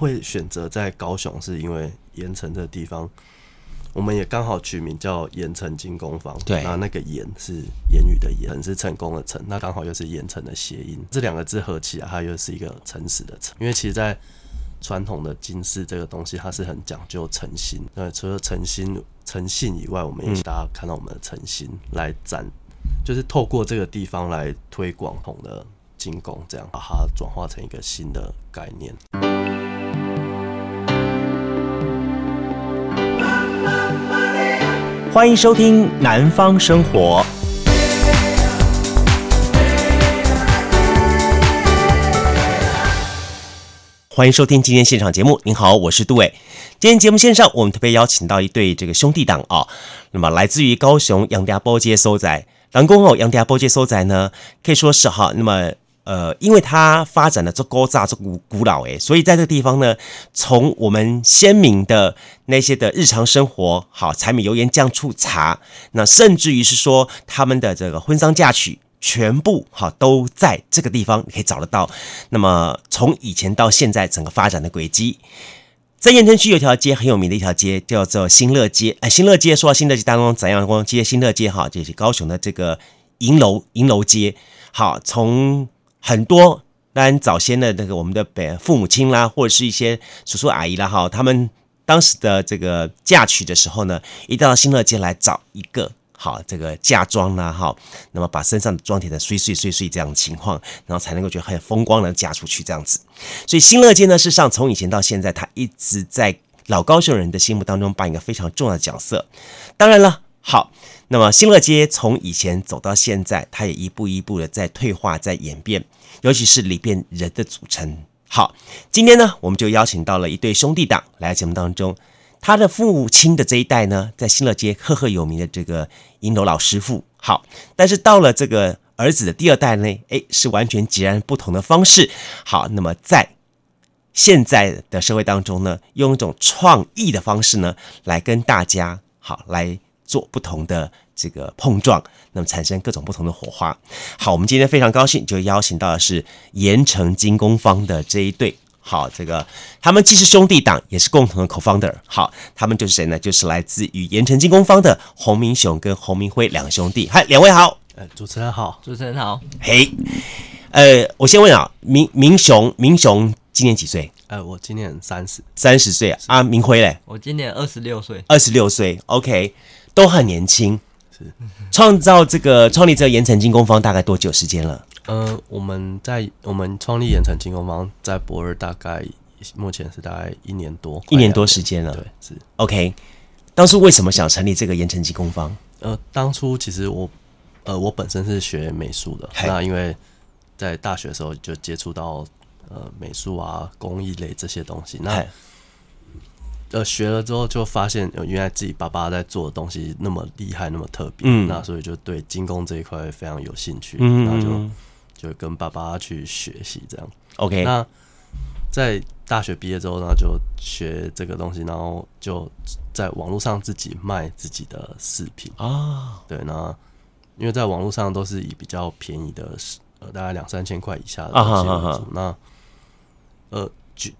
会选择在高雄，是因为盐城这个地方，我们也刚好取名叫盐城金工坊。对，那那个盐是言语的盐，是成功的成，那刚好又是盐城的谐音，这两个字合起来，它又是一个诚实的诚。因为其实，在传统的金饰这个东西，它是很讲究诚心。那除了诚心、诚信以外，我们也是大家看到我们的诚心来展，就是透过这个地方来推广红的金工，这样把它转化成一个新的概念。欢迎收听《南方生活》。欢迎收听今天现场节目。您好，我是杜伟。今天节目线上，我们特别邀请到一对这个兄弟档啊，那么来自于高雄杨家埔街所在，南宫哦杨家埔街所在呢，可以说是哈，那么呃，因为它发展的这古早、这古古老诶，所以在这个地方呢，从我们先民的那些的日常生活，好柴米油盐酱醋茶，那甚至于是说他们的这个婚丧嫁娶。全部哈都在这个地方，你可以找得到。那么从以前到现在，整个发展的轨迹，在盐城区有条街很有名的一条街，叫做新乐街。哎，新乐街说到新乐街当中怎样光街？新乐街哈，就是高雄的这个银楼银楼街。好，从很多当然早先的那个我们的北父母亲啦，或者是一些叔叔阿姨啦哈，他们当时的这个嫁娶的时候呢，一到新乐街来找一个。好，这个嫁妆啦，哈，那么把身上的妆填的碎碎碎碎这样的情况，然后才能够觉得很风光的嫁出去这样子。所以新乐街呢，事实上从以前到现在，它一直在老高雄人的心目当中扮演一个非常重要的角色。当然了，好，那么新乐街从以前走到现在，它也一步一步的在退化，在演变，尤其是里边人的组成。好，今天呢，我们就邀请到了一对兄弟档来节目当中。他的父亲的这一代呢，在新乐街赫赫有名的这个银楼老师傅，好，但是到了这个儿子的第二代呢，诶，是完全截然不同的方式。好，那么在现在的社会当中呢，用一种创意的方式呢，来跟大家好来做不同的这个碰撞，那么产生各种不同的火花。好，我们今天非常高兴，就邀请到的是盐城精工坊的这一对。好，这个他们既是兄弟党，也是共同的 co-founder。好，他们就是谁呢？就是来自于盐城精工坊的洪明雄跟洪明辉两兄弟。嗨，两位好。呃，主持人好，主持人好。嘿，呃，我先问啊，明明雄，明雄今年几岁？呃，我今年三十，三十岁啊。明辉嘞？我今年二十六岁，二十六岁。OK，都很年轻。是，创造这个创立这个盐埕精工坊大概多久时间了？呃，我们在我们创立盐埕精工坊在博尔，大概目前是大概一年多，一年多时间了。对，是 OK。当初为什么想成立这个盐埕精工坊？呃，当初其实我呃我本身是学美术的，那因为在大学的时候就接触到呃美术啊工艺类这些东西，那呃学了之后就发现原来自己爸爸在做的东西那么厉害，那么特别，嗯，那所以就对精工这一块非常有兴趣，嗯，然后就。就跟爸爸去学习这样，OK。那在大学毕业之后呢，就学这个东西，然后就在网络上自己卖自己的饰品啊。对，那因为在网络上都是以比较便宜的，呃，大概两三千块以下的东西为主。那呃。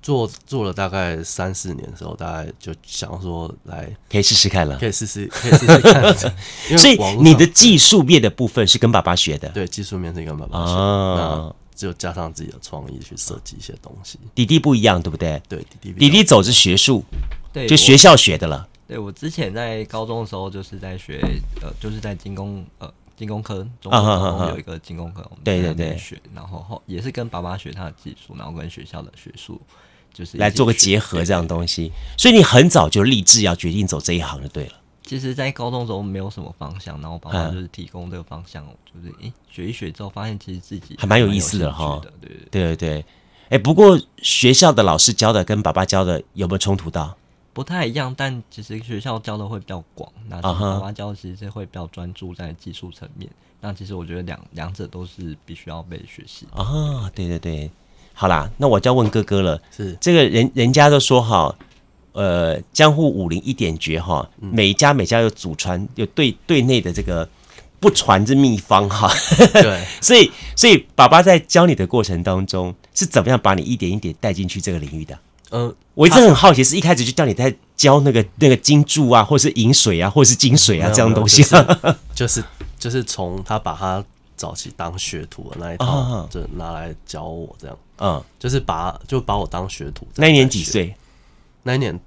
做做了大概三四年的时候，大概就想说来可以试试看了，可以试试，可以试试看。所以你的技术面的部分是跟爸爸学的，对，技术面是跟爸爸学的，那就加上自己的创意去设计一些东西。弟弟不一样，对不对？对，弟弟弟弟走是学术，对，就学校学的了。对，我之前在高中的时候就是在学，呃，就是在精工，呃。精工科，中学有一个精工科，我们对对对学，然后后也是跟爸爸学他的技术，然后跟学校的学术就是来做个结合这样东西。所以你很早就立志要决定走这一行就对了。其实，在高中的时候没有什么方向，然后爸爸就是提供这个方向，就是诶学一学之后发现其实自己还蛮有意思的哈。对对对对，哎，不过学校的老师教的跟爸爸教的有没有冲突到？不太一样，但其实学校教的会比较广，那爸爸教的其实会比较专注在技术层面。Uh huh. 那其实我觉得两两者都是必须要被学习啊。Oh, 对对对，好啦，那我就要问哥哥了。是这个人人家都说哈，呃，江户武林一点绝哈，每家每家有祖传有对对内的这个不传之秘方哈。对，所以所以爸爸在教你的过程当中是怎么样把你一点一点带进去这个领域的？呃，我一直很好奇，是一开始就叫你在教那个那个金柱啊，或是银水啊，或是金水啊这样东西，啊，就是 就是从他把他早期当学徒的那一套，就拿来教我这样，嗯，就是把就把我当学徒。那一年几岁？那一年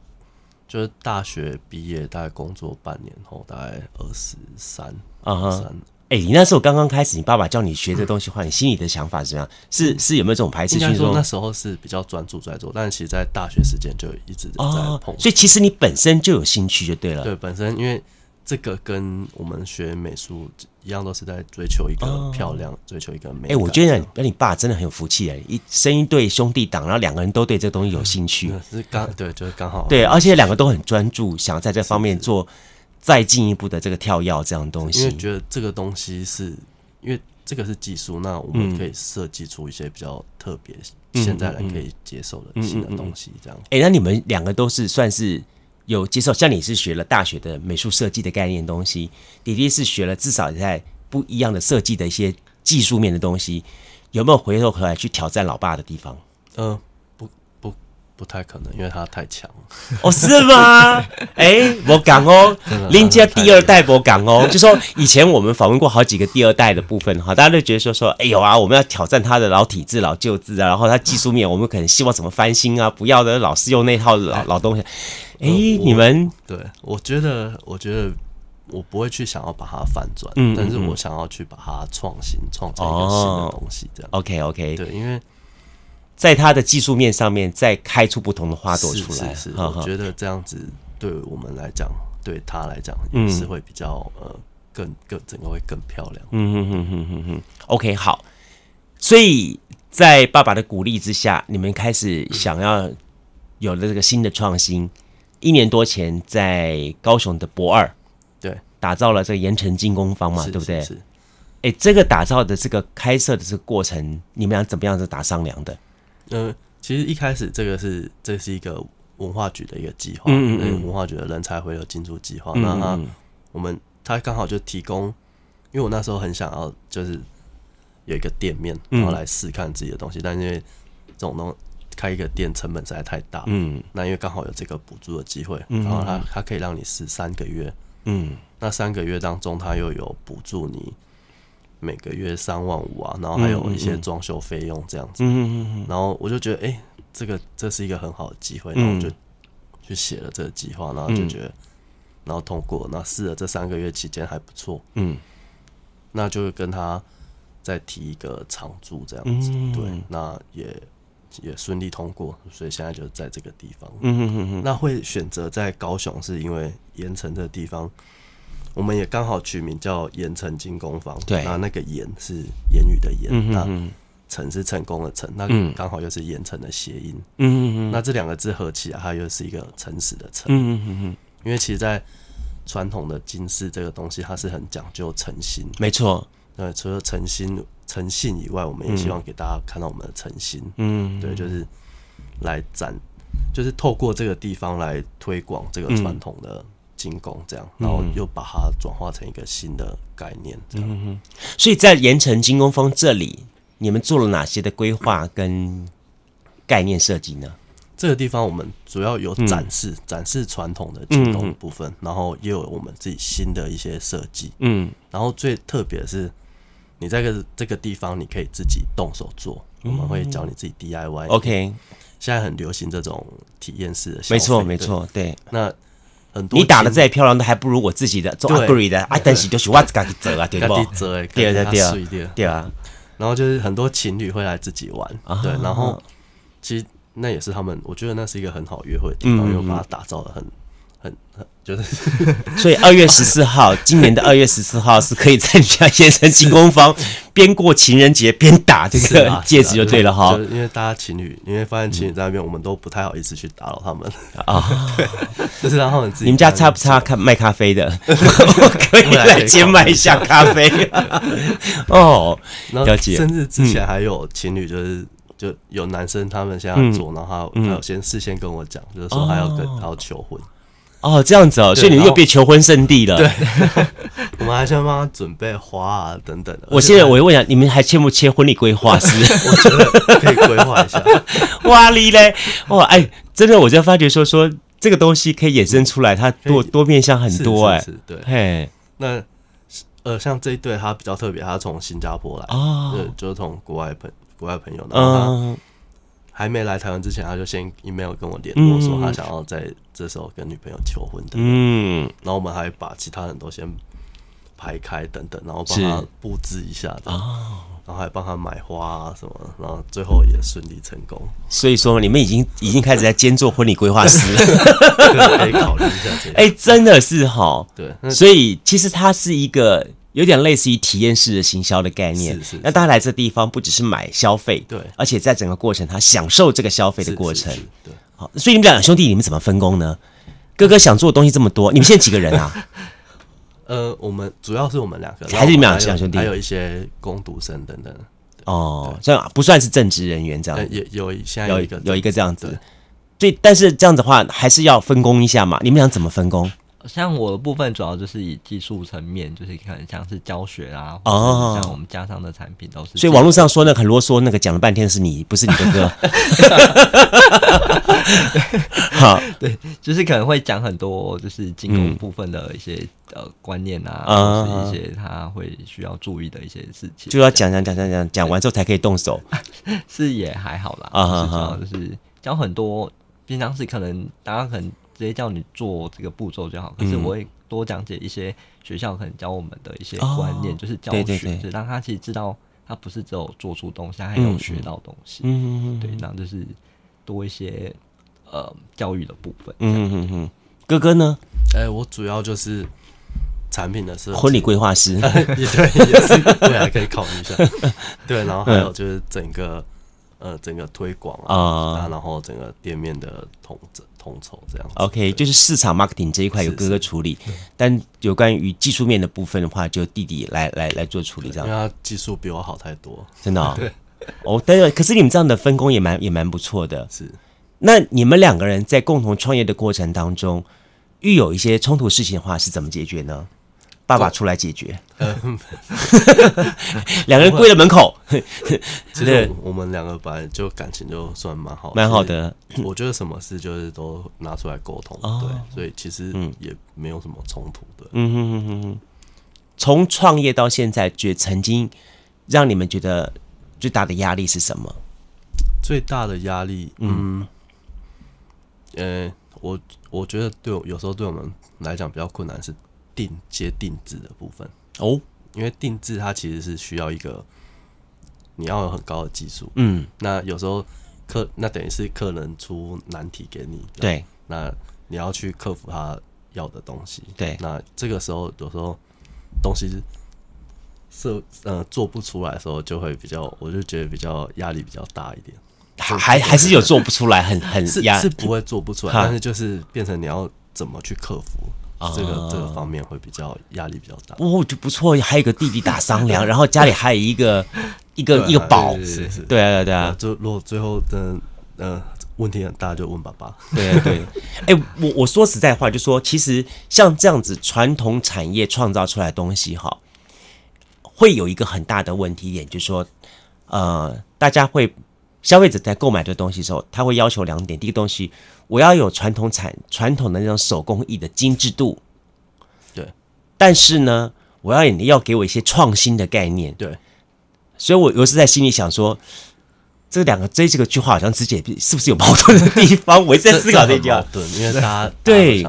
就是大学毕业，大概工作半年后，大概二十三，二十三。哎、欸，你那时候刚刚开始，你爸爸教你学这东西的话，你心里的想法是怎样？是是有没有这种排斥？应该说那时候是比较专注在做，但是其实，在大学时间就一直在碰、哦。所以其实你本身就有兴趣就对了。对，本身因为这个跟我们学美术一样，都是在追求一个漂亮，哦、追求一个美。哎、欸，我觉得那你爸真的很有福气哎，一生一对兄弟党，然后两个人都对这东西有兴趣，是刚对，就是刚好对，而且两个都很专注，想要在这方面做再进一步的这个跳跃这样东西，因为觉得这个东西是。因为这个是技术，那我们可以设计出一些比较特别、嗯、现在人可以接受的新的东西，这样。哎、欸，那你们两个都是算是有接受，像你是学了大学的美术设计的概念东西，弟弟是学了至少在不一样的设计的一些技术面的东西，有没有回头回来去挑战老爸的地方？嗯、呃。不太可能，因为他太强哦，是吗？哎、欸，我讲哦，林家第二代我讲哦，就说以前我们访问过好几个第二代的部分哈，大家都觉得说说，哎呦啊，我们要挑战他的老体制、老旧制啊，然后他技术面，我们可能希望怎么翻新啊，不要的老是用那套老老东西。哎、欸，你们对，我觉得，我觉得我不会去想要把它反转，嗯，但是我想要去把它创新，创造一个新的东西，这样。OK OK，对，因为。在他的技术面上面，再开出不同的花朵出来。是，是，是，我觉得这样子对我们来讲，对他来讲也是会比较、嗯、呃，更更整个会更漂亮。嗯哼哼哼哼哼。OK，好。所以在爸爸的鼓励之下，你们开始想要有了这个新的创新。一年多前，在高雄的博二，对，打造了这个盐城进攻方嘛，对不对？是。哎，这个打造的这个开设的这个过程，你们俩怎么样子打商量的？嗯，其实一开始这个是这是一个文化局的一个计划，嗯，嗯文化局的人才回流进驻计划。那他我们他刚好就提供，因为我那时候很想要就是有一个店面，然后来试看自己的东西，但是因为这种东开一个店成本实在太大，嗯，那因为刚好有这个补助的机会，然后他他可以让你试三个月，嗯，那三个月当中他又有补助你。每个月三万五啊，然后还有一些装修费用这样子，然后我就觉得，哎，这个这是一个很好的机会，然后我就去写了这个计划，然后就觉得，然后通过，那试了这三个月期间还不错，嗯，那就跟他再提一个长住这样子，对，那也也顺利通过，所以现在就在这个地方，嗯，那会选择在高雄是因为盐城这个地方。我们也刚好取名叫盐城金工坊，对，那那个盐是言语的盐，嗯、那埕是成功的成，那刚好又是盐城的谐音，嗯，那这两个字合起来，它又是一个诚实的诚，嗯嗯嗯，因为其实，在传统的金饰这个东西，它是很讲究诚心，没错，对，除了诚心诚信以外，我们也希望给大家看到我们的诚心，嗯，对，就是来展，就是透过这个地方来推广这个传统的。金工这样，然后又把它转化成一个新的概念，这样。嗯、所以在盐城金工坊这里，你们做了哪些的规划跟概念设计呢？这个地方我们主要有展示，嗯、展示传统的金工的部分，嗯、然后也有我们自己新的一些设计。嗯，然后最特别的是，你在这个这个地方，你可以自己动手做，嗯、我们会教你自己 DIY。OK，现在很流行这种体验式的，没错没错，对。那你打的再漂亮，都还不如我自己的做 upgrade 的啊！但是就是我自己做啊，对不？对对啊对啊！然后就是很多情侣会来自己玩，对。然后其实那也是他们，我觉得那是一个很好约会的地方，因为把它打造的很。很很就是，所以二月十四号，今年的二月十四号是可以在你家盐埕金工坊 边过情人节边打这个戒指就对了哈。因为大家情侣，你会发现情侣在那边，我们都不太好意思去打扰他们啊。对，就是让他们自己。你们家差不差看卖咖啡的？可以来兼卖一下咖啡。哦，了解。甚至之前还有情侣，就是就有男生他们现在做，然后他有先事先跟我讲，就是说他要跟他要求婚。哦，这样子哦，所以你又变求婚圣地了。对，我们还是要帮他准备花啊等等的。我现在我问一下，你们还签不签婚礼规划 师？我觉得可以规划一下。哇哩嘞，哇哎，真的，我就发觉说说这个东西可以衍生出来，它多多面向很多哎。对，嘿，那呃，像这一对他比较特别，他从新加坡来，哦，对，就是从国外朋国外朋友，然后他。还没来台湾之前，他就先 email 跟我联络，说他想要在这时候跟女朋友求婚的。嗯，然后我们还把其他人都先排开等等，然后帮他布置一下的，然后还帮他买花啊什么，然后最后也顺利成功。所以说，你们已经已经开始在兼做婚礼规划师了，可以考虑一下这个。哎，真的是哈，对，所以其实他是一个。有点类似于体验式的行销的概念，是是是，那大家来这地方不只是买消费，对，而且在整个过程他享受这个消费的过程，对。好，所以你们两兄弟你们怎么分工呢？哥哥想做的东西这么多，你们现在几个人啊？呃，我们主要是我们两个，还是你们两兄弟？还有一些工读生等等。哦，这样不算是正职人员这样子，也有现在有一个有一个这样子，所以但是这样子的话还是要分工一下嘛。你们俩怎么分工？像我的部分主要就是以技术层面，就是可能像是教学啊，哦，像我们家上的产品都是。所以网络上说那个很啰嗦，那个讲了半天是你，不是你的哥。好，对，就是可能会讲很多，就是金融部分的一些、嗯、呃观念啊，或一些他会需要注意的一些事情，就要讲讲讲讲讲讲完之后才可以动手。是也还好啦，啊，主要就是教很多，平常是可能大家可能。直接叫你做这个步骤就好，可是我会多讲解一些学校可能教我们的一些观念，就是教学，就是让他其实知道，他不是只有做出东西，他还有学到东西。嗯嗯对，然后就是多一些呃教育的部分。嗯嗯嗯。哥哥呢？哎，我主要就是产品的是婚礼规划师，也对，也是未来可以考虑一下。对，然后还有就是整个呃整个推广啊，然后整个店面的统整。统筹这样，OK，就是市场 marketing 这一块由哥哥处理，但有关于技术面的部分的话，就弟弟来来来做处理，这样。因为他技术比我好太多，真的、哦。对，哦，但是可是你们这样的分工也蛮也蛮不错的。是，那你们两个人在共同创业的过程当中，遇有一些冲突事情的话，是怎么解决呢？爸爸出来解决，两个人跪在门口。其实我们两个本来就感情就算蛮好，蛮好的。我觉得什么事就是都拿出来沟通，对，所以其实也没有什么冲突的。嗯哼哼哼。从创业到现在，觉曾经让你们觉得最大的压力是什么？最大的压力，嗯，呃，我我觉得对我有时候对我们来讲比较困难是。定接定制的部分哦，因为定制它其实是需要一个你要有很高的技术，嗯，那有时候客那等于是客人出难题给你，对，那你要去克服他要的东西，对，那这个时候有时候东西是呃做不出来的时候，就会比较，我就觉得比较压力比较大一点，还还还是有做不出来，很很压是不会做不出来，但是就是变成你要怎么去克服。这个这个方面会比较压力比较大哦，就不错。还有一个弟弟打商量，然后家里还有一个 一个一个宝，是是，对啊对啊。就如果最后的呃问题很大，就问爸爸。对对。哎，我我说实在话，就说其实像这样子传统产业创造出来东西哈，会有一个很大的问题点，就是说呃，大家会消费者在购买这东西的时候，他会要求两点，第一个东西。我要有传统产传统的那种手工艺的精致度，对。但是呢，我要你要给我一些创新的概念，对。所以我有时在心里想说，这两个这这个句话好像之间是不是有矛盾的地方？我一直在 思考这句话，矛盾，因为大家对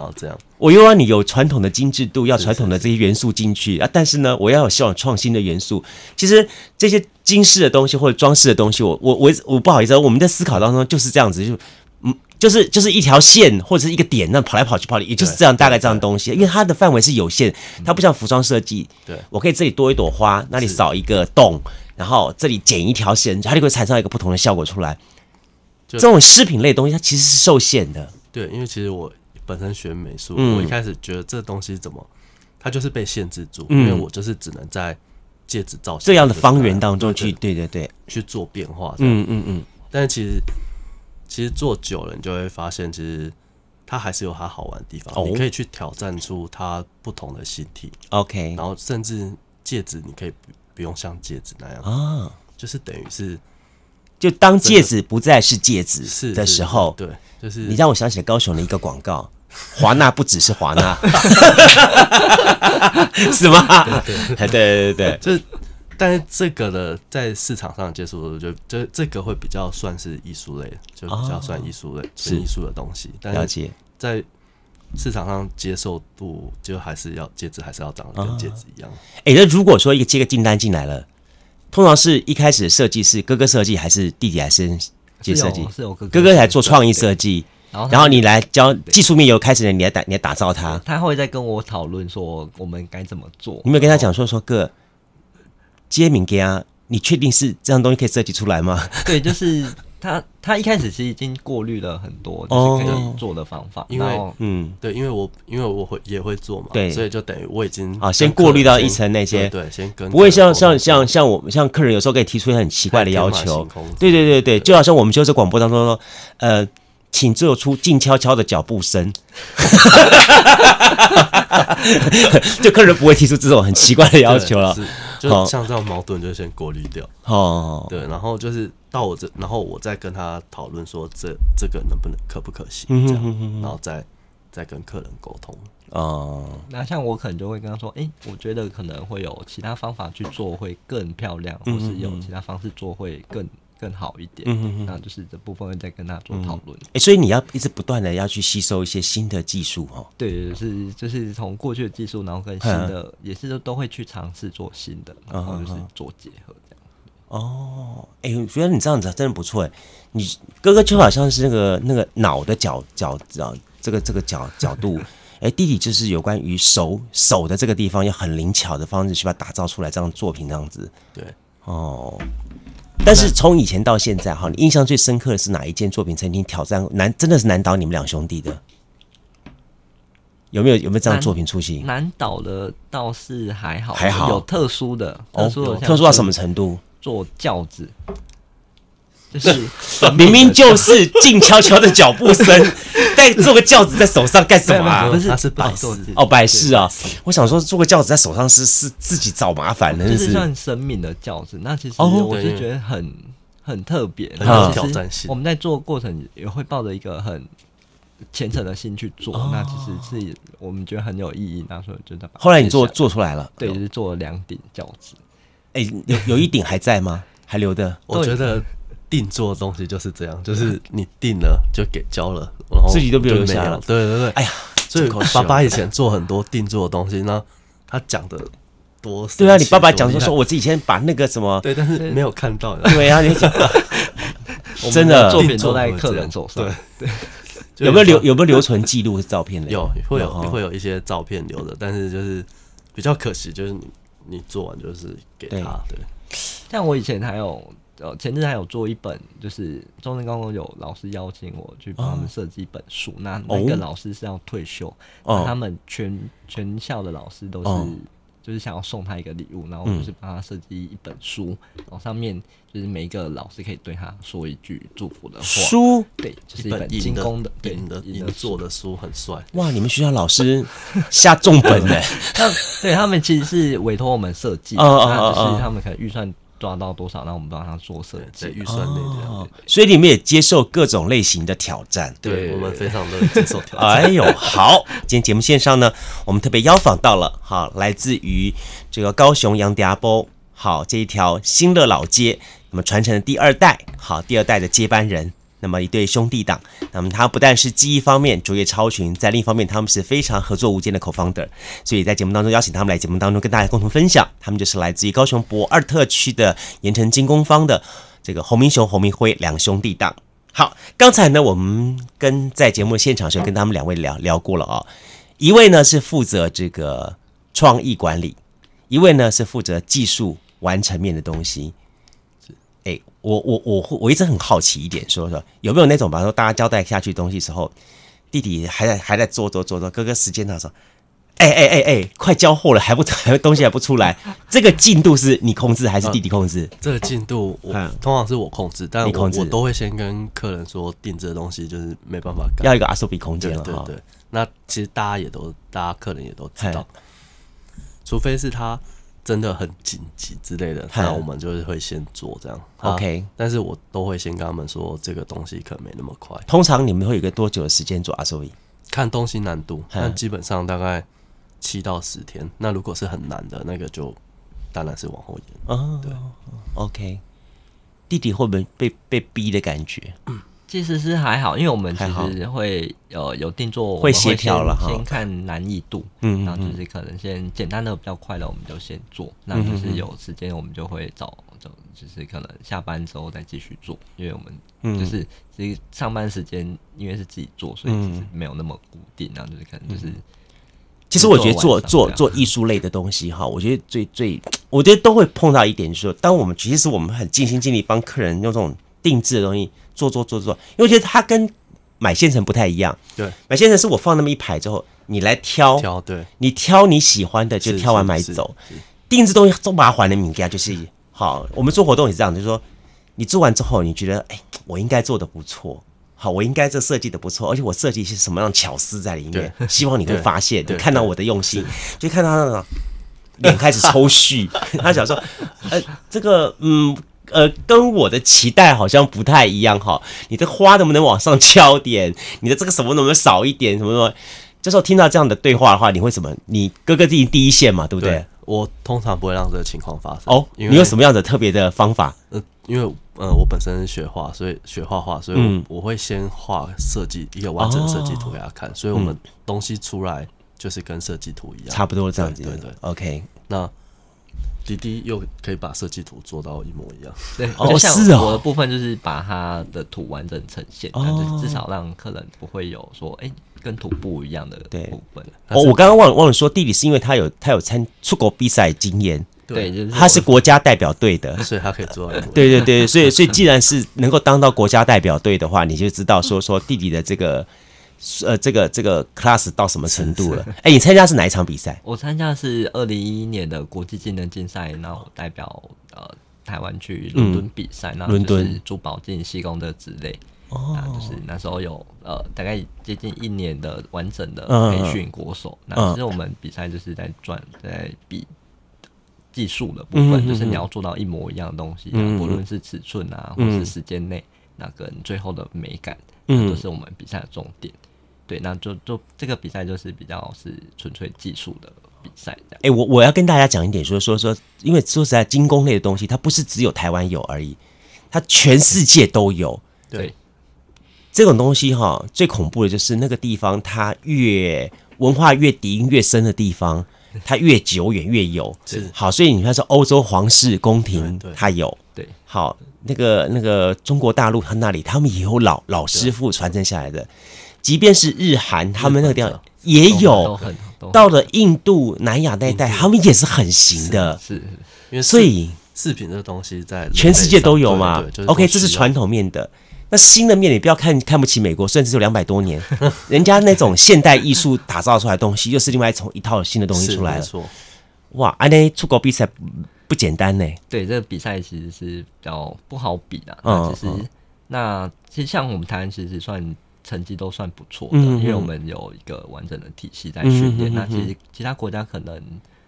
我又要你有传统的精致度，要传统的这些元素进去啊。但是呢，我要有希望创新的元素。其实这些金饰的东西或者装饰的东西，我我我我不好意思，我们在思考当中就是这样子就。嗯就是就是一条线或者是一个点，那跑来跑去跑来，也就是这样大概这样东西，因为它的范围是有限，它不像服装设计，对，我可以这里多一朵花，那里少一个洞，然后这里剪一条线，它就会产生一个不同的效果出来。这种饰品类的东西，它其实是受限的。对，因为其实我本身学美术，我一开始觉得这东西怎么，它就是被限制住，因为我就是只能在戒指造型这样的方圆当中去，对对对，去做变化。嗯嗯嗯，但是其实。其实做久了，你就会发现，其实它还是有它好玩的地方。哦、你可以去挑战出它不同的形体。OK，然后甚至戒指，你可以不不用像戒指那样。啊，就是等于是，就当戒指不再是戒指的时候，对，就是你让我想起了高雄的一个广告，华纳不只是华纳，是吗？对对对。对对对，就是。但是这个的在市场上接触度，就就这个会比较算是艺术类，就比较算艺术类，是。艺术的东西。但是在市场上接受度，就还是要戒指还是要长得跟戒指一样。哎、欸，那如果说一个接个订单进来了，通常是一开始设计是哥哥设计，还是弟弟还是接设计？是我哥哥哥来做创意设计，然后然后你来教技术面，有开始你来打你来打造他。他会再跟我讨论说我们该怎么做。你有没有跟他讲说说哥？接敏给啊，你确定是这样东西可以设计出来吗？对，就是他，他一开始是已经过滤了很多，就是可以做的方法。因为，嗯，对，因为我因为我会也会做嘛，对，所以就等于我已经啊，先过滤到一层那些，对，先跟不会像像像像我们像客人有时候可以提出很奇怪的要求，对对对对，就好像我们就是广播当中说，呃，请做出静悄悄的脚步声，就客人不会提出这种很奇怪的要求了。就像这样矛盾就先过滤掉。哦，对，然后就是到我这，然后我再跟他讨论说这这个能不能可不可行，这样，然后再再跟客人沟通。哦。那像我可能就会跟他说，哎，我觉得可能会有其他方法去做会更漂亮，或是有其他方式做会更更好一点。嗯，那就是这部分会再跟他做讨论。哎，所以你要一直不断的要去吸收一些新的技术哦。对，是就是从过去的技术，然后跟新的也是都都会去尝试做新的，然后就是做结合这样。哦，哎，我觉得你这样子真的不错哎。你哥哥就好像是那个那个脑的角角角这个这个角 角度，哎，弟弟就是有关于手手的这个地方，要很灵巧的方式去把它打造出来，这样作品这样子。对，哦。但是从以前到现在哈，你印象最深刻的是哪一件作品曾经挑战难，真的是难倒你们两兄弟的？有没有有没有这样的作品出现？难倒的倒是还好，还好。有特殊的，特殊的、哦、特殊到什么程度？做轿子，就是 明明就是静悄悄的脚步声，但做个轿子在手上干什么啊？不是，他是摆饰哦，摆饰啊！我想说，做个轿子在手上是是自己找麻烦的，就是算生命的轿子。那其实我是觉得很很特别，很挑战性。我们在做过程也会抱着一个很。虔诚的心去做，哦、那其实是我们觉得很有意义。那时候就在后来你做做出来了，对，就是做了两顶轿子。哎、欸，有有一顶还在吗？还留的？我觉得定做的东西就是这样，就是你定了就给交了，然后自己都不留下了。对对对，哎呀，所以爸爸以前做很多定做的东西，那他讲的多。对啊，你爸爸讲说说，我自己先把那个什么，对，但是没有看到。对啊，你 真的作品都在客人手上。对对。有没有留有没有留存记录的照片的？有，会有会有一些照片留的，但是就是比较可惜，就是你你做完就是给他。对，像我以前还有呃前阵还有做一本，就是中正高中有老师邀请我去帮他们设计一本书，那那个老师是要退休，那他们全全校的老师都是。就是想要送他一个礼物，然后就是帮他设计一本书，嗯、然后上面就是每一个老师可以对他说一句祝福的话。书对，就是一本精工的、银的、银做的书，很帅。哇，你们学校老师 下重本呢？他对他们其实是委托我们设计，那就是他们可能预算。抓到多少，那我们帮他做设计，预算内的、哦，所以你们也接受各种类型的挑战。对，我们非常乐意接受挑战。哎呦，好，今天节目线上呢，我们特别邀访到了，好，来自于这个高雄杨家波，好，这一条新乐老街，那么传承的第二代，好，第二代的接班人。那么一对兄弟档，那么他不但是技艺方面卓越超群，在另一方面他们是非常合作无间的 co-founder，所以在节目当中邀请他们来节目当中跟大家共同分享，他们就是来自于高雄博二特区的盐城精工坊的这个侯明雄、侯明辉两兄弟档。好，刚才呢我们跟在节目现场时候跟他们两位聊聊过了啊、一位呢是负责这个创意管理，一位呢是负责技术完成面的东西。哎、欸，我我会我一直很好奇一点，说说有没有那种，比方说大家交代下去东西时候，弟弟还在还在做做做做，哥哥时间的时候，哎、哎哎哎哎，快交货了，还不 还东西还不出来，这个进度是你控制还是弟弟控制？呃、这个进度我、嗯、通常是我控制，但我我都会先跟客人说，定制的东西就是没办法改，要一个阿苏比空间了。对对对，那其实大家也都，大家客人也都知道，除非是他真的很紧急之类的，那我们就是会先做这样。OK，但是我都会先跟他们说，这个东西可能没那么快。通常你们会有个多久的时间做阿苏比？看东西难度，但基本上大概七到十天。那如果是很难的，那个就当然是往后延。哦，对，OK。弟弟会不会被被逼的感觉？其实是还好，因为我们其实会呃有定做，会协调了哈。先看难易度，嗯，然后就是可能先简单的比较快的，我们就先做。那就是有时间，我们就会找，就就是可能下班之后再继续做，因为我们。嗯，就是其实上班时间因为是自己做，所以其实没有那么固定，然后就是可能就是。其实我觉得做做做艺术类的东西哈，我觉得最最，我觉得都会碰到一点，就是说，当我们其实我们很尽心尽力帮客人用这种定制的东西做做做做，因为我觉得它跟买现成不太一样。对，买现成是我放那么一排之后，你来挑，挑对，你挑你喜欢的就挑完买走。定制东西都麻烦的物件就是好，我们做活动也是这样，就是说。你做完之后，你觉得哎，我应该做的不错，好，我应该这设计的不错，而且我设计一些什么样巧思在里面，希望你会发现，你看到我的用心，就看到他那种脸开始抽蓄，他想说，呃，这个，嗯，呃，跟我的期待好像不太一样哈，你的花能不能往上翘点？你的这个什么能不能少一点？什么什么？这时候听到这样的对话的话，你会什么？你哥哥自己第一线嘛，对不对？对我通常不会让这个情况发生哦。你有什么样的特别的方法？呃，因为。呃，我本身是学画，所以学画画，所以我我会先画设计一个完整设计图给他看，所以我们东西出来就是跟设计图一样，差不多这样子。对对，OK。那弟弟又可以把设计图做到一模一样。对，哦，是哦。我的部分就是把它的图完整呈现，就是至少让客人不会有说，哎，跟图不一样的部分。哦，我刚刚忘了忘了说，弟弟是因为他有他有参出国比赛经验。对，就是他是国家代表队的，所以他可以做。对对对，所以所以既然是能够当到国家代表队的话，你就知道说说弟弟的这个呃这个这个 class 到什么程度了。哎、欸，你参加是哪一场比赛？我参加是二零一一年的国际技能竞赛，然后代表呃台湾去伦敦比赛，那伦敦珠宝金西工的之类。哦，就是那时候有呃大概接近一年的完整的培训国手。嗯、那其实我们比赛就是在转在比。技术的部分就是你要做到一模一样的东西，嗯、不论是尺寸啊，嗯、或是时间内，那跟最后的美感，嗯，都是我们比赛的重点。对，那就就这个比赛就是比较是纯粹技术的比赛。哎、欸，我我要跟大家讲一点，说说说，因为说实在，精工类的东西，它不是只有台湾有而已，它全世界都有。对，对这种东西哈，最恐怖的就是那个地方，它越文化越底蕴越深的地方。它越久远越有是好，所以你看说欧洲皇室宫廷它有对好，那个那个中国大陆他那里他们也有老老师傅传承下来的，即便是日韩他们那个地方也有，到了印度南亚那一带他们也是很行的，是，因为所以饰品这个东西在全世界都有嘛，OK 这是传统面的。那新的面，你不要看看不起美国，甚至有两百多年，人家那种现代艺术打造出来的东西，又是另外一种一套新的东西出来了。哇，安内出国比赛不简单呢。对，这个比赛其实是比较不好比的。嗯，其实那其实像我们台湾，其实算成绩都算不错的，因为我们有一个完整的体系在训练。那其实其他国家可能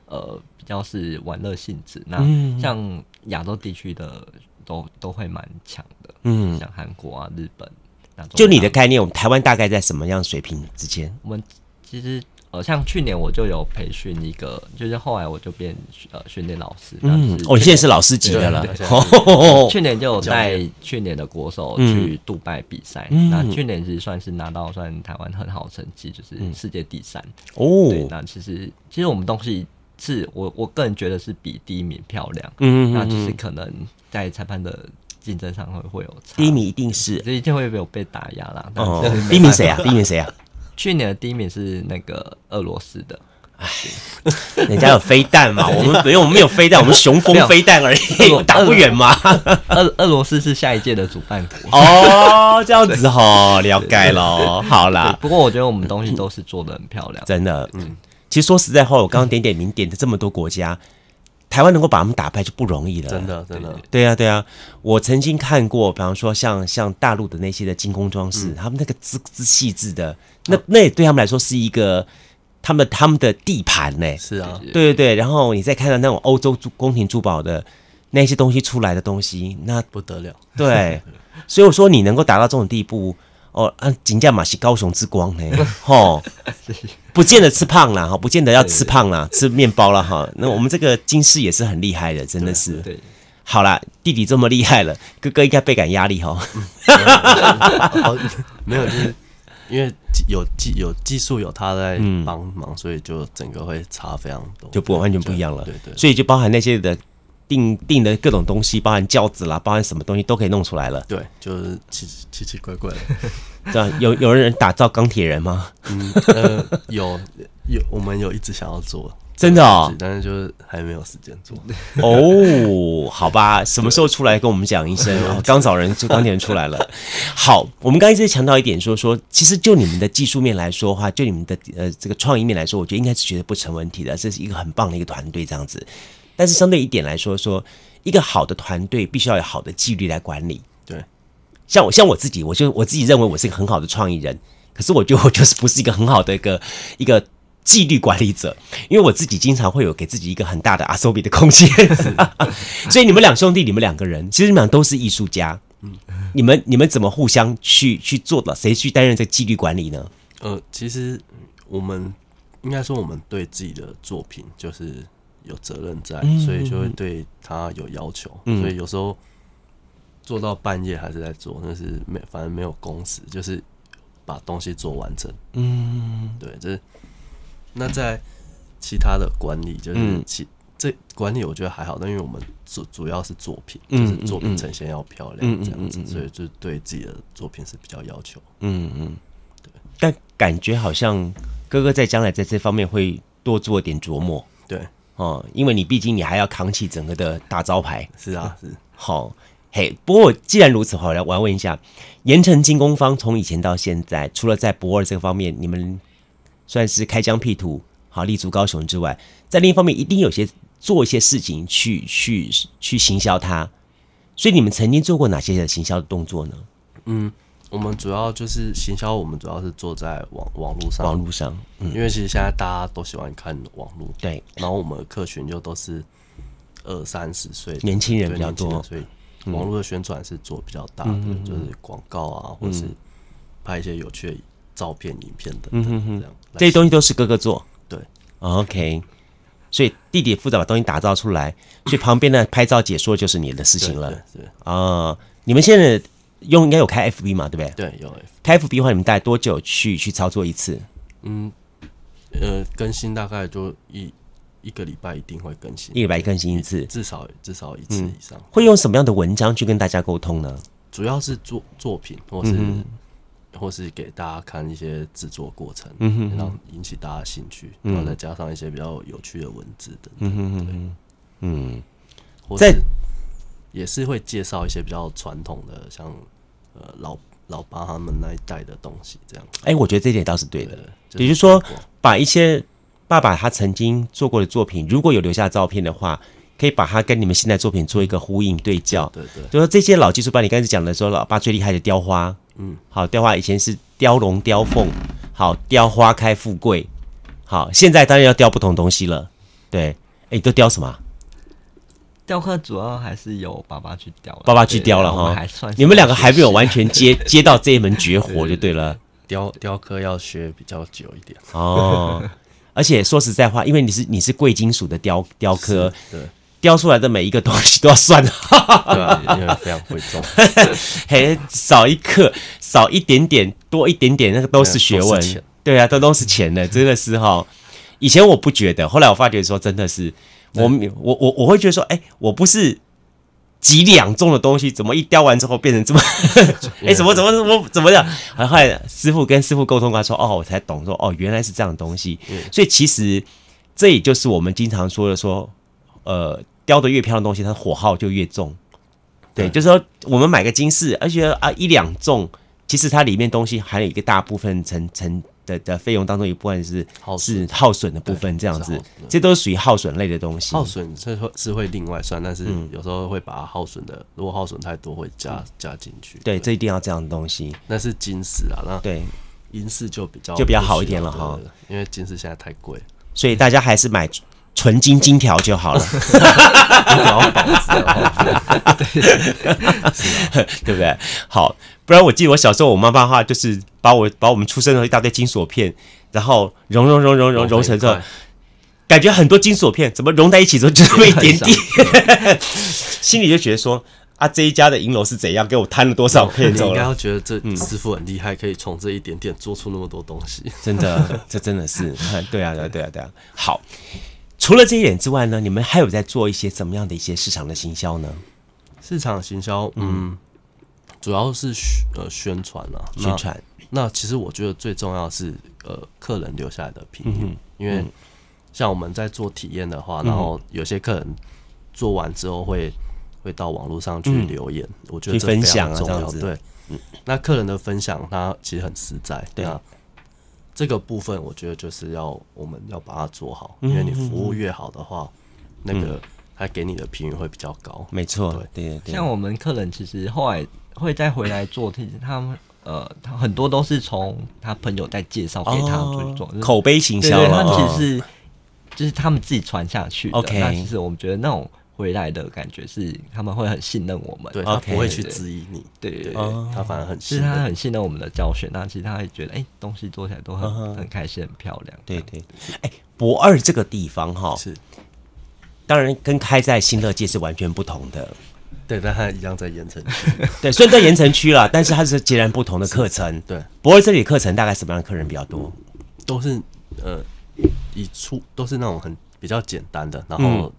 呃比较是玩乐性质。那像亚洲地区的。都都会蛮强的，嗯，像韩国啊、日本，就你的概念，我们台湾大概在什么样水平之间？我们其实呃，像去年我就有培训一个，就是后来我就变呃训练老师，嗯，哦，你现在是老师级的了。去年就有带去年的国手去杜拜比赛，那去年其实算是拿到算台湾很好的成绩，就是世界第三。哦，对，那其实其实我们东西是我我个人觉得是比第一名漂亮，嗯，那就是可能。在裁判的竞争上会会有差，第一名一定是，这一定会有被打压啦。哦，第一名谁啊？第一名谁啊？去年的第一名是那个俄罗斯的，哎，人家有飞弹嘛，我们因为我们没有飞弹，我们雄风飞弹而已，打不远嘛。俄俄罗斯是下一届的主办国哦，这样子哦，了解了，好啦。不过我觉得我们东西都是做的很漂亮，真的，嗯。其实说实在话，我刚刚点点名点的这么多国家，台湾能够把他们打败就不容易了。真的，真的。对呀、啊，对呀、啊。我曾经看过，比方说像像大陆的那些的精工装饰，嗯、他们那个之之细致的，那那也对他们来说是一个他们他们的地盘呢。是啊，对对对。然后你再看到那种欧洲宫廷珠宝的那些东西出来的东西，那不得了。对，所以我说你能够达到这种地步。哦，啊，金价嘛是高雄之光呢，吼，不见得吃胖了哈，不见得要吃胖了，吃面包了哈。那我们这个金饰也是很厉害的，真的是。对，对好啦，弟弟这么厉害了，哥哥应该倍感压力哈。没有，就是因为有技有技术有他在帮忙，所以就整个会差非常多，就不完全不一样了。对对，所以就包含那些的。定定的各种东西，包含轿子啦，包含什么东西都可以弄出来了。对，就是奇奇奇怪怪的。这样有有人打造钢铁人吗？嗯，呃，有有，我们有一直想要做，真的哦，但是就是还没有时间做。哦，好吧，什么时候出来跟我们讲一声？刚找人就当天出来了。好，我们刚才一直强调一点说，说说其实就你们的技术面来说的话，就你们的呃这个创意面来说，我觉得应该是绝对不成问题的。这是一个很棒的一个团队，这样子。但是相对一点来说，说一个好的团队必须要有好的纪律来管理。对，像我像我自己，我就我自己认为我是一个很好的创意人，可是我觉得我就是不是一个很好的一个一个纪律管理者，因为我自己经常会有给自己一个很大的阿苏比的空间。所以你们两兄弟，你们两个人，其实你们俩都是艺术家。嗯，你们你们怎么互相去去做的？谁去担任这个纪律管理呢？呃，其实我们应该说，我们对自己的作品就是。有责任在，所以就会对他有要求，嗯、所以有时候做到半夜还是在做，但是没反正没有工时，就是把东西做完整。嗯，对，这那在其他的管理，就是其、嗯、这管理我觉得还好，但因为我们主主要是作品，就是作品呈现要漂亮这样子，所以就对自己的作品是比较要求。嗯嗯，对，但感觉好像哥哥在将来在这方面会多做点琢磨。对。哦，因为你毕竟你还要扛起整个的大招牌，是啊，是好嘿。不过既然如此，好来我要问一下，盐城进攻方从以前到现在，除了在博二这个方面，你们算是开疆辟土，好立足高雄之外，在另一方面一定有些做一些事情去去去行销它。所以你们曾经做过哪些的行销的动作呢？嗯。我们主要就是行销，我们主要是做在网网络上，网络上，嗯，因为其实现在大家都喜欢看网络，对，然后我们的客群就都是二三十岁年轻人比较多，所以网络的宣传是做比较大的，嗯、就是广告啊，或是拍一些有趣的照片、影片等等，嗯、这样这些东西都是哥哥做，对，OK，所以弟弟负责把东西打造出来，所以旁边的拍照解说就是你的事情了，对，啊、呃，你们现在。用应该有开 FB 嘛，对不对？对，有。开 FB 的话，你们大概多久去去操作一次？嗯，呃，更新大概就一一个礼拜一定会更新，一个礼拜更新一次，至少至少一次以上。嗯。会用什么样的文章去跟大家沟通呢？主要是作作品，或是、或是给大家看一些制作过程，嗯哼哼，然后引起大家兴趣，然后再加上一些比较有趣的文字等等。嗯哼哼，对，嗯，或是。也是会介绍一些比较传统的，像呃老老爸他们那一代的东西，这样。哎、欸，我觉得这一点倒是对的。对就是、也就是说，把一些爸爸他曾经做过的作品，如果有留下照片的话，可以把它跟你们现在作品做一个呼应对照。对，对对。就说这些老技术班，你刚才讲的说，老爸最厉害的雕花，嗯，好，雕花以前是雕龙雕凤，好，雕花开富贵，好，现在当然要雕不同东西了。对，哎、欸，都雕什么？雕刻主要还是由爸爸去雕，爸爸去雕了哈。你们两个还没有完全接 接到这一门绝活就对了。雕雕刻要学比较久一点哦，而且说实在话，因为你是你是贵金属的雕雕刻，对，雕出来的每一个东西都要算，对啊，因为非常贵重，嘿，少一克少一点点多一点点，那个都是学问，对啊，都都是钱的，真的是哈。以前我不觉得，后来我发觉说真的是。我我我我会觉得说，哎、欸，我不是几两重的东西，怎么一雕完之后变成这么？哎、欸，怎么怎么怎么怎么样？然后后来师傅跟师傅沟通过，说，哦，我才懂，说，哦，原来是这样的东西。所以其实这也就是我们经常说的，说，呃，雕的越漂亮的东西，它火耗就越重。对，就是说我们买个金饰，而且啊一两重，其实它里面东西还有一个大部分成成的的费用当中一部分是耗是耗损的部分，这样子，这都是属于耗损类的东西。耗损是会是会另外算，但是有时候会把它耗损的，如果耗损太多会加加进去。对，这一定要这样的东西。那是金饰啊，那对。银饰就比较就比较好一点了哈，因为金饰现在太贵，所以大家还是买纯金金条就好了，金条保值的，对不对？好。不然我记得我小时候，我妈妈的话就是把我把我们出生的一大堆金锁片，然后融融融融融融成这，感觉很多金锁片怎么融在一起之后就这么一点点，心里就觉得说啊，这一家的银楼是怎样给我贪了多少片走了？你应该要觉得这师傅很厉害，可以从这一点点做出那么多东西，真的，这真的是，对啊，对啊，对啊，对啊。好，除了这一点之外呢，你们还有在做一些怎么样的一些市场的行销呢？市场行销，嗯。主要是宣呃宣传啊，宣传。那其实我觉得最重要是呃客人留下来的评语，嗯、因为像我们在做体验的话，嗯、然后有些客人做完之后会会到网络上去留言，嗯、我觉得这非常重要。对，嗯，那客人的分享他其实很实在，对啊。这个部分我觉得就是要我们要把它做好，因为你服务越好的话，嗯、那个他给你的评语会比较高。没错，对对对。像我们客人其实后来。会再回来做，其实他们呃，他很多都是从他朋友在介绍给他做做、哦、口碑行销了。他其实是、哦、就是他们自己传下去的。OK，那其实我们觉得那种回来的感觉是他们会很信任我们，对他不会去质疑你，对对对，他反而很其实他很信任我们的教学。那其实他会觉得，哎、欸，东西做起来都很、哦、很开心，很漂亮。对对，哎，博二这个地方哈，是当然跟开在新乐界是完全不同的。对，但它一样在盐城区。对，虽然在盐城区了，但是它是截然不同的课程。对，博二这里课程大概什么样的客人比较多？都是呃，以初都是那种很比较简单的，然后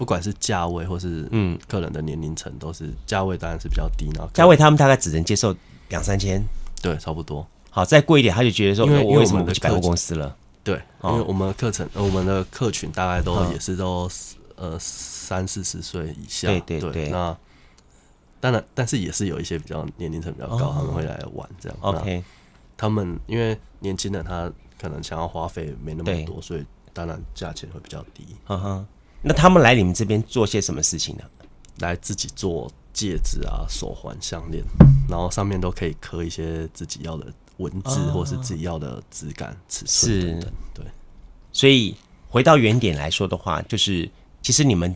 不管是价位或是嗯客人的年龄层，都是价位当然是比较低。然后价位他们大概只能接受两三千，对，差不多。好，再贵一点他就觉得说，因为我为什么不去百货公司了？对，因为我们的课程，我们的客群大概都也是都呃。三四十岁以下，对对。那当然，但是也是有一些比较年龄层比较高，哦、他们会来玩这样。OK，他们因为年轻人他可能想要花费没那么多，所以当然价钱会比较低。嗯哼，那他们来你们这边做些什么事情呢？来自己做戒指啊、手环、项链，然后上面都可以刻一些自己要的文字，哦、或是自己要的质感、尺寸等等。是对，所以回到原点来说的话，就是其实你们。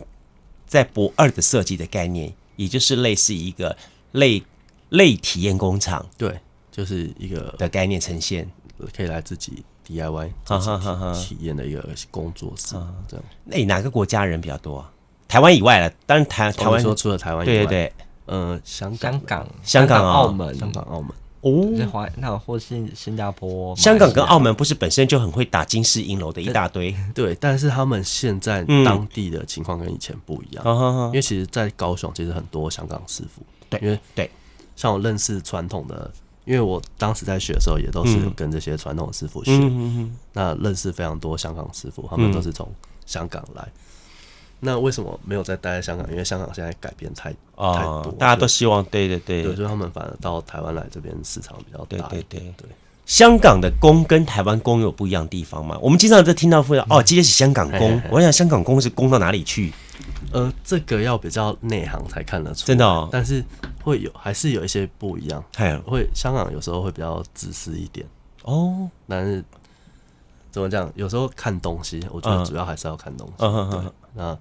在不二的设计的概念，也就是类似一个类类体验工厂，对，就是一个的概念呈现，可以来自己 DIY 哈哈哈体验的一个工作室，这样。那哪个国家人比较多啊？台湾以外了，当然台台湾说除了台湾以外，对对对，呃，香香港、香港、澳门、香港、澳门。哦，华那或新新加坡、香港跟澳门不是本身就很会打金饰银楼的一大堆？对，但是他们现在当地的情况跟以前不一样。因为其实，在高雄其实很多香港师傅，对，因为对，像我认识传统的，因为我当时在学的时候也都是跟这些传统的师傅学，那认识非常多香港师傅，他们都是从香港来。那为什么没有再待在香港？因为香港现在改变太太多，大家都希望对对对，对，所以他们反而到台湾来这边市场比较大。对对对对，香港的工跟台湾工有不一样的地方吗？我们经常在听到说哦，今天是香港工，我想香港工是工到哪里去？呃，这个要比较内行才看得出，真的哦。但是会有还是有一些不一样，会香港有时候会比较自私一点哦。但是怎么讲？有时候看东西，我觉得主要还是要看东西。对。那，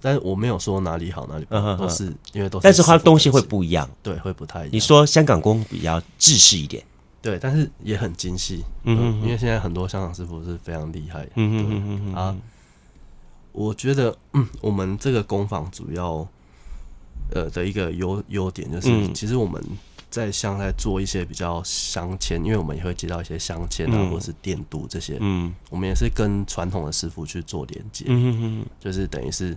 但是我没有说哪里好哪里不好，都是因为都是。但是它东西会不一样，对，会不太一样。你说香港工比较自私一点，对，但是也很精细，嗯，因为现在很多香港师傅是非常厉害，嗯嗯嗯嗯啊，我觉得，嗯，我们这个工坊主要，呃的一个优优点就是，其实我们。在像在做一些比较镶嵌，因为我们也会接到一些镶嵌啊，或是电镀这些，嗯，我们也是跟传统的师傅去做连接，嗯嗯，就是等于是，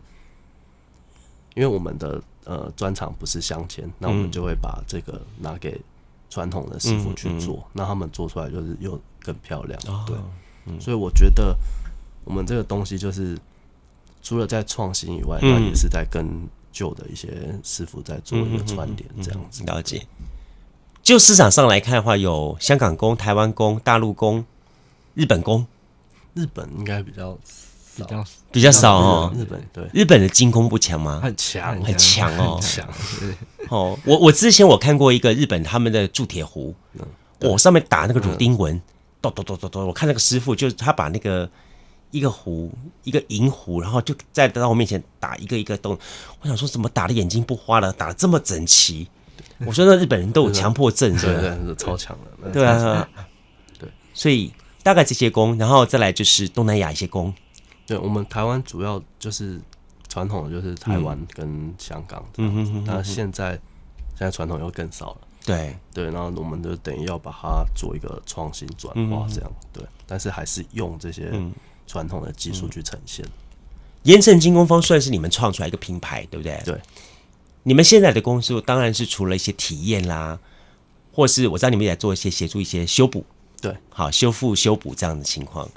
因为我们的呃专长不是镶嵌，那我们就会把这个拿给传统的师傅去做，那他们做出来就是又更漂亮，对，所以我觉得我们这个东西就是除了在创新以外，那也是在跟旧的一些师傅在做一个串联，这样子了解。就市场上来看的话，有香港工、台湾工、大陆工、日本工。日本应该比较比较比较少哦。日本对日本的精工不强吗？很强，很强哦，强。哦，我我之前我看过一个日本他们的铸铁壶，我上面打那个乳钉纹，咚咚咚咚咚。我看那个师傅，就是他把那个一个壶，一个银壶，然后就在在我面前打一个一个洞。我想说，怎么打的眼睛不花了？打的这么整齐？我说那日本人都有强迫症，是吧？对，超强的。对啊，对，所以大概这些工，然后再来就是东南亚一些工。对，我们台湾主要就是传统的就是台湾跟香港，嗯哼哼。那现在现在传统又更少了。对对，然后我们就等于要把它做一个创新转化，这样对。但是还是用这些传统的技术去呈现。盐埕精工坊算是你们创出来一个品牌，对不对？对。你们现在的公司当然是除了一些体验啦，或是我知道你们也在做一些协助一些修补，对，好修复修补这样的情况。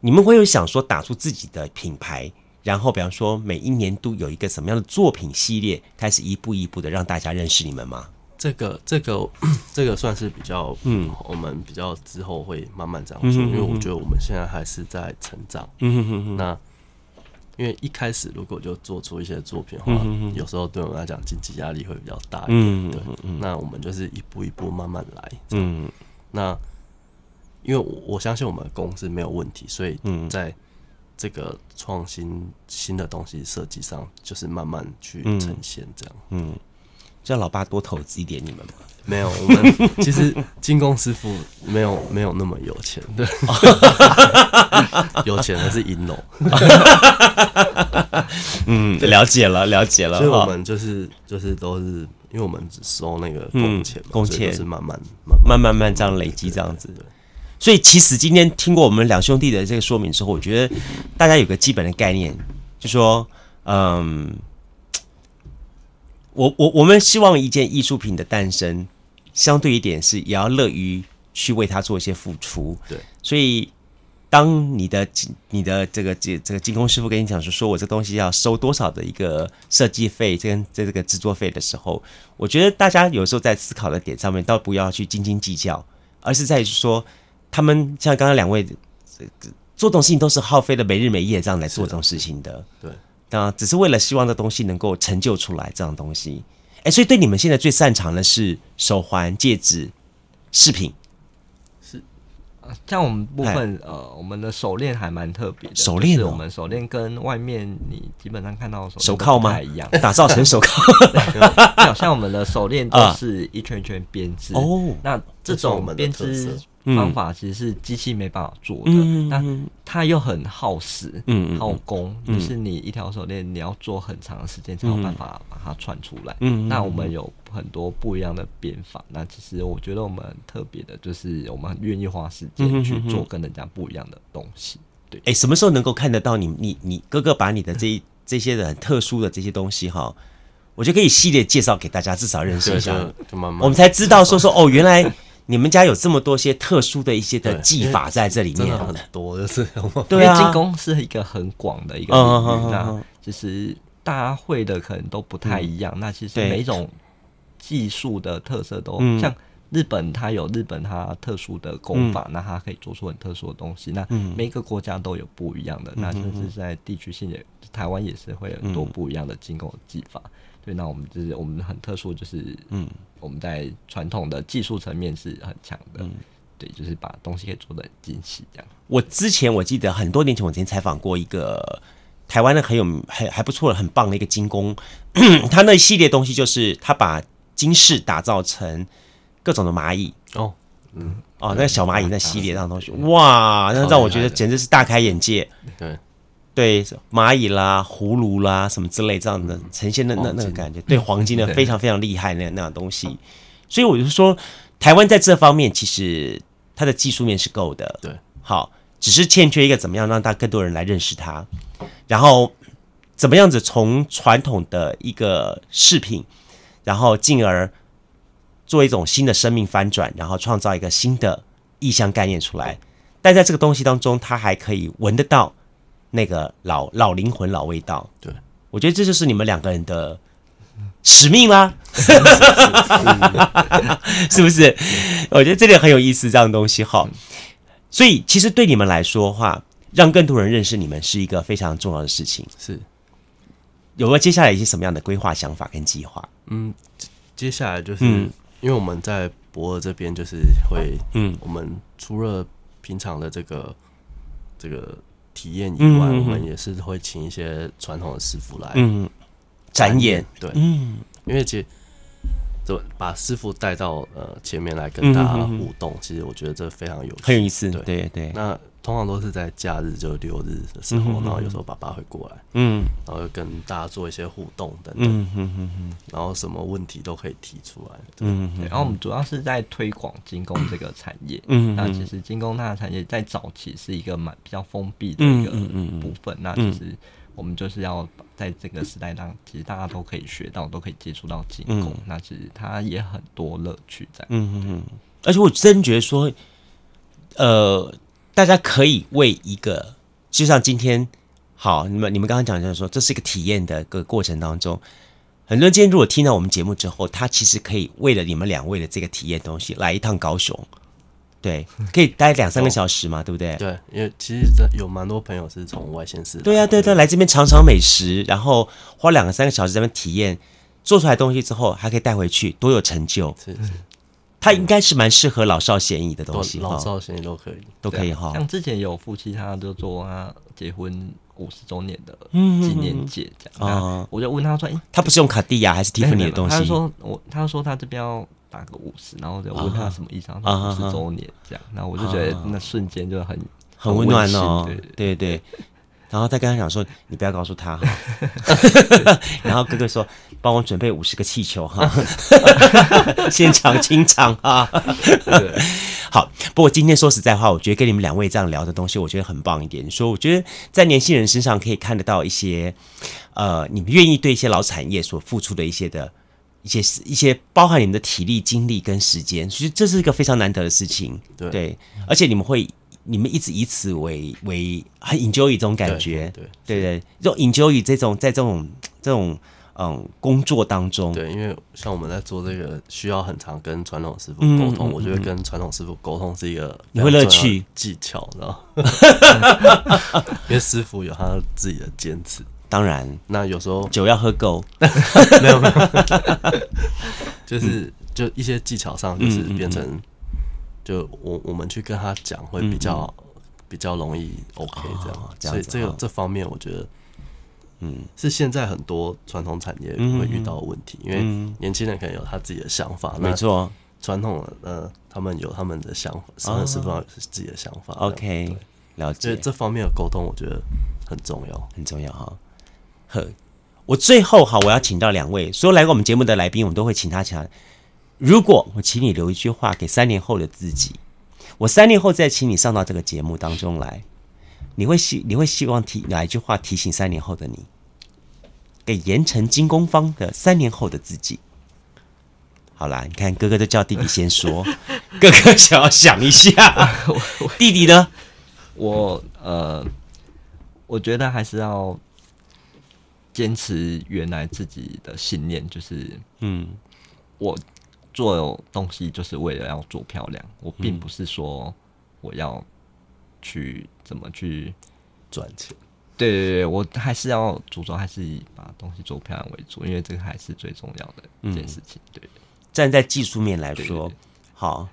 你们会有想说打出自己的品牌，然后比方说每一年都有一个什么样的作品系列，开始一步一步的让大家认识你们吗？这个这个 这个算是比较嗯，我们比较之后会慢慢这样做，因为我觉得我们现在还是在成长，嗯哼哼哼，那。因为一开始如果就做出一些作品的话，嗯、哼哼有时候对我们来讲经济压力会比较大一点。嗯、对，那我们就是一步一步慢慢来。嗯，那因为我我相信我们的公司没有问题，所以在这个创新新的东西设计上，就是慢慢去呈现这样。嗯。嗯叫老爸多投资一点，你们吗？没有，我们其实金工师傅没有没有那么有钱，对，有钱的是银龙。嗯，了解了，了解了。所以我们就是就是都是，因为我们只收那个工钱，工钱是慢慢慢慢慢慢这样累积这样子的。所以其实今天听过我们两兄弟的这个说明之后，我觉得大家有个基本的概念，就说嗯。我我我们希望一件艺术品的诞生，相对一点是也要乐于去为它做一些付出。对，所以当你的你的这个这这个精工师傅跟你讲说，说我这东西要收多少的一个设计费跟这这个制作费的时候，我觉得大家有时候在思考的点上面，倒不要去斤斤计较，而是在于说，他们像刚刚两位做这种事情都是耗费了没日没夜这样来做这种事情的。对。啊，只是为了希望这东西能够成就出来，这样东西，哎，所以对你们现在最擅长的是手环、戒指、饰品，是，像我们部分，呃，我们的手链还蛮特别的，手链，我们手链跟外面你基本上看到的手手铐吗？一样，打造成手铐，好像我们的手链都是一圈圈编织哦，那这种编织。方法其实是机器没办法做的，嗯、但它又很耗时、嗯、耗工，嗯、就是你一条手链你要做很长的时间才有办法把它串出来。嗯、那我们有很多不一样的编法，那其实我觉得我们很特别的就是我们很愿意花时间去做跟人家不一样的东西。对，哎、欸，什么时候能够看得到你你你哥哥把你的这这些的很特殊的这些东西哈？我就可以系列介绍给大家，至少认识一下，我们才知道说说哦，原来。你们家有这么多些特殊的一些的技法在这里面，真的很多，就是对啊，进攻是一个很广的一个领域，那其实大家会的可能都不太一样。那其实每一种技术的特色都像日本，它有日本它特殊的功法，那它可以做出很特殊的东西。那每个国家都有不一样的，那甚至在地区性也，台湾也是会有很多不一样的进攻的技法。对，那我们就是我们很特殊，就是嗯，我们在传统的技术层面是很强的，嗯，对，就是把东西可以做的很精细这样。我之前我记得很多年前，我曾经采访过一个台湾的很有还还不错的很棒的一个精工，他那一系列东西就是他把金饰打造成各种的蚂蚁哦，嗯，哦，那个小蚂蚁那系列那种东西，哇，那让我觉得简直是大开眼界，对。对蚂蚁啦、葫芦啦什么之类这样的呈现的那那个感觉，对。黄金的非常非常厉害那那样东西，所以我就说，台湾在这方面其实它的技术面是够的，对，好，只是欠缺一个怎么样让大更多人来认识它，然后怎么样子从传统的一个饰品，然后进而做一种新的生命翻转，然后创造一个新的意象概念出来，但在这个东西当中，它还可以闻得到。那个老老灵魂、老味道，对，我觉得这就是你们两个人的 使命吗？是不是？我觉得这点很有意思，这样的东西哈。所以其实对你们来说的话，让更多人认识你们是一个非常重要的事情。是，有没有接下来一些什么样的规划、想法跟计划？嗯，接下来就是、嗯、因为我们在博尔这边，就是会，嗯，我们除了平常的这个这个体验以外，嗯、我们也是会请一些传统的师傅来，嗯。展演对，嗯，因为其实就把师傅带到呃前面来跟大家互动，其实我觉得这非常有趣，很有意思。对对，那通常都是在假日，就六日的时候，然后有时候爸爸会过来，嗯，然后跟大家做一些互动等等，嗯嗯嗯，然后什么问题都可以提出来，嗯嗯。然后我们主要是在推广金工这个产业，嗯，那其实金工它的产业在早期是一个蛮比较封闭的一个部分，那其实。我们就是要在这个时代当，其实大家都可以学到，都可以接触到金工，嗯、那其实它也很多乐趣在。嗯嗯嗯。而且我真觉得说，呃，大家可以为一个，就像今天，好，你们你们刚刚讲就是说，这是一个体验的个过程当中，很多人今天如果听到我们节目之后，他其实可以为了你们两位的这个体验东西，来一趟高雄。对，可以待两三个小时嘛，对不对？对，因为其实这有蛮多朋友是从外县市。对呀，对对，来这边尝尝美食，然后花两个三个小时在那边体验，做出来东西之后还可以带回去，多有成就。是是，它应该是蛮适合老少咸宜的东西，老少咸宜都可以，都可以哈。像之前有夫妻，他就做他结婚五十周年的纪念节这样。啊，我就问他说：“哎，他不是用卡地亚还是蒂芙尼的东西？”他说：“我，他说他这边要。”打个五十，然后就问他什么意思，他说五十周年这样，然后我就觉得那瞬间就很很温暖哦，对对对，然后再跟他讲说，你不要告诉他哈，然后哥哥说，帮我准备五十个气球哈，现场清场啊，好，不过今天说实在话，我觉得跟你们两位这样聊的东西，我觉得很棒一点，说我觉得在年轻人身上可以看得到一些，呃，你们愿意对一些老产业所付出的一些的。一些一些包含你们的体力、精力跟时间，其实这是一个非常难得的事情。对，对，而且你们会，你们一直以此为为很 enjoy 这种感觉。对对对，这种 enjoy 这种在这种这种嗯工作当中。对，因为像我们在做这个，需要很常跟传统师傅沟通。嗯、我觉得跟传统师傅沟通是一个你会乐趣。技巧，知道因为师傅有他自己的坚持。当然，那有时候酒要喝够，没 有没有，就是就一些技巧上，就是变成，就我我们去跟他讲会比较比较容易 OK 这样，所以这个这方面我觉得，嗯，是现在很多传统产业会遇到的问题，因为年轻人可能有他自己的想法，没错，传统的呃他们有他们的想法，师傅师傅有自己的想法，OK，了解，这方面的沟通我觉得很重要，很重要哈。呵，我最后哈，我要请到两位，所有来过我们节目的来宾，我们都会请他讲。如果我请你留一句话给三年后的自己，我三年后再请你上到这个节目当中来，你会希你会希望提哪一句话提醒三年后的你？给盐城金工坊的三年后的自己。好啦，你看哥哥都叫弟弟先说，哥哥想要想一下，弟弟呢？我呃，我觉得还是要。坚持原来自己的信念，就是嗯，我做东西就是为了要做漂亮，我并不是说我要去怎么去赚钱。对对对，我还是要主轴，还是以把东西做漂亮为主，因为这个还是最重要的一件事情。对，站在技术面来说，好，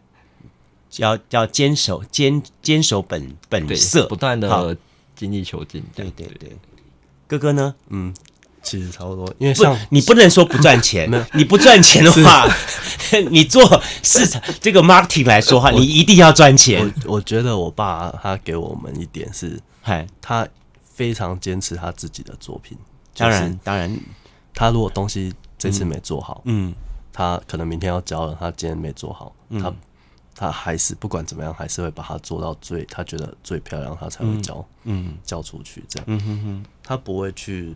要要坚守坚坚守本本色，不断的精益求精。对对对，哥哥呢？嗯。其实差不多，因为像不，你不能说不赚钱。你不赚钱的话，你做市场这个 marketing 来说话，你一定要赚钱。我我觉得我爸他给我们一点是，嗨，他非常坚持他自己的作品。当然，当然，他如果东西这次没做好，嗯，他可能明天要交了，他今天没做好，他他还是不管怎么样，还是会把它做到最他觉得最漂亮，他才会交，嗯，交出去这样。嗯哼哼，他不会去。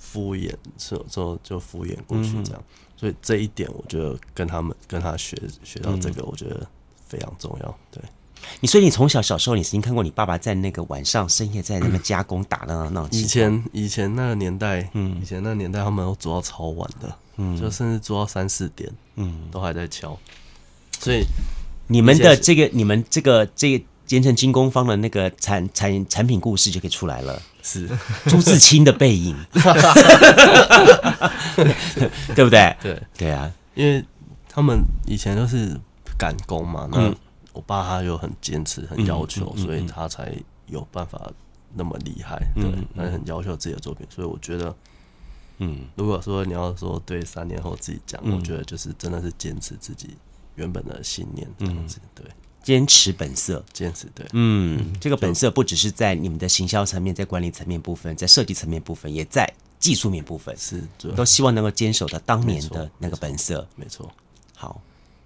敷衍，之后就敷衍过去这样，嗯、所以这一点我觉得跟他们跟他学学到这个，我觉得非常重要。对，你所以你从小小时候，你曾经看过你爸爸在那个晚上深夜在那边加工打的那种。以前以前那个年代，嗯，以前那个年代他们都做到超晚的，嗯，就甚至做到三四点，嗯，都还在敲。所以你们的这个、你们这个、这个盐城精工方的那个产产产品故事就可以出来了，是。朱自清的背影，对不对？对。对啊，因为他们以前都是赶工嘛，那我爸他又很坚持、很要求，所以他才有办法那么厉害。对，他很要求自己的作品，所以我觉得，嗯，如果说你要说对三年后自己讲，我觉得就是真的是坚持自己原本的信念这样子，对。坚持本色，坚持对，嗯，这个本色不只是在你们的行销层面，在管理层面部分，在设计层面部分，也在技术面部分，是都希望能够坚守到当年的那个本色，没错。好，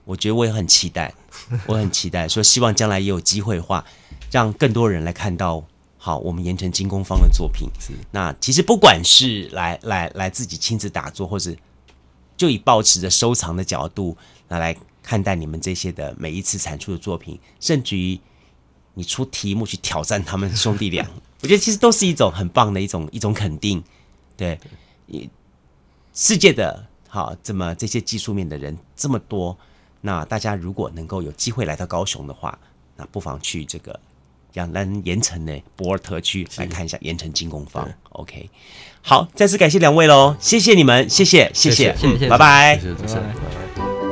我觉得我也很期待，我很期待，说希望将来也有机会的话，让更多人来看到，好，我们盐城精工坊的作品。是，那其实不管是来来来自己亲自打坐，或者就以保持着收藏的角度拿来。看待你们这些的每一次产出的作品，甚至于你出题目去挑战他们兄弟俩，我觉得其实都是一种很棒的一种一种肯定。对，世界的好这么这些技术面的人这么多，那大家如果能够有机会来到高雄的话，那不妨去这个阳南盐城的博尔特区来看一下盐城精工坊。OK，好，再次感谢两位喽，谢谢你们，谢谢谢谢，谢谢，拜拜。谢谢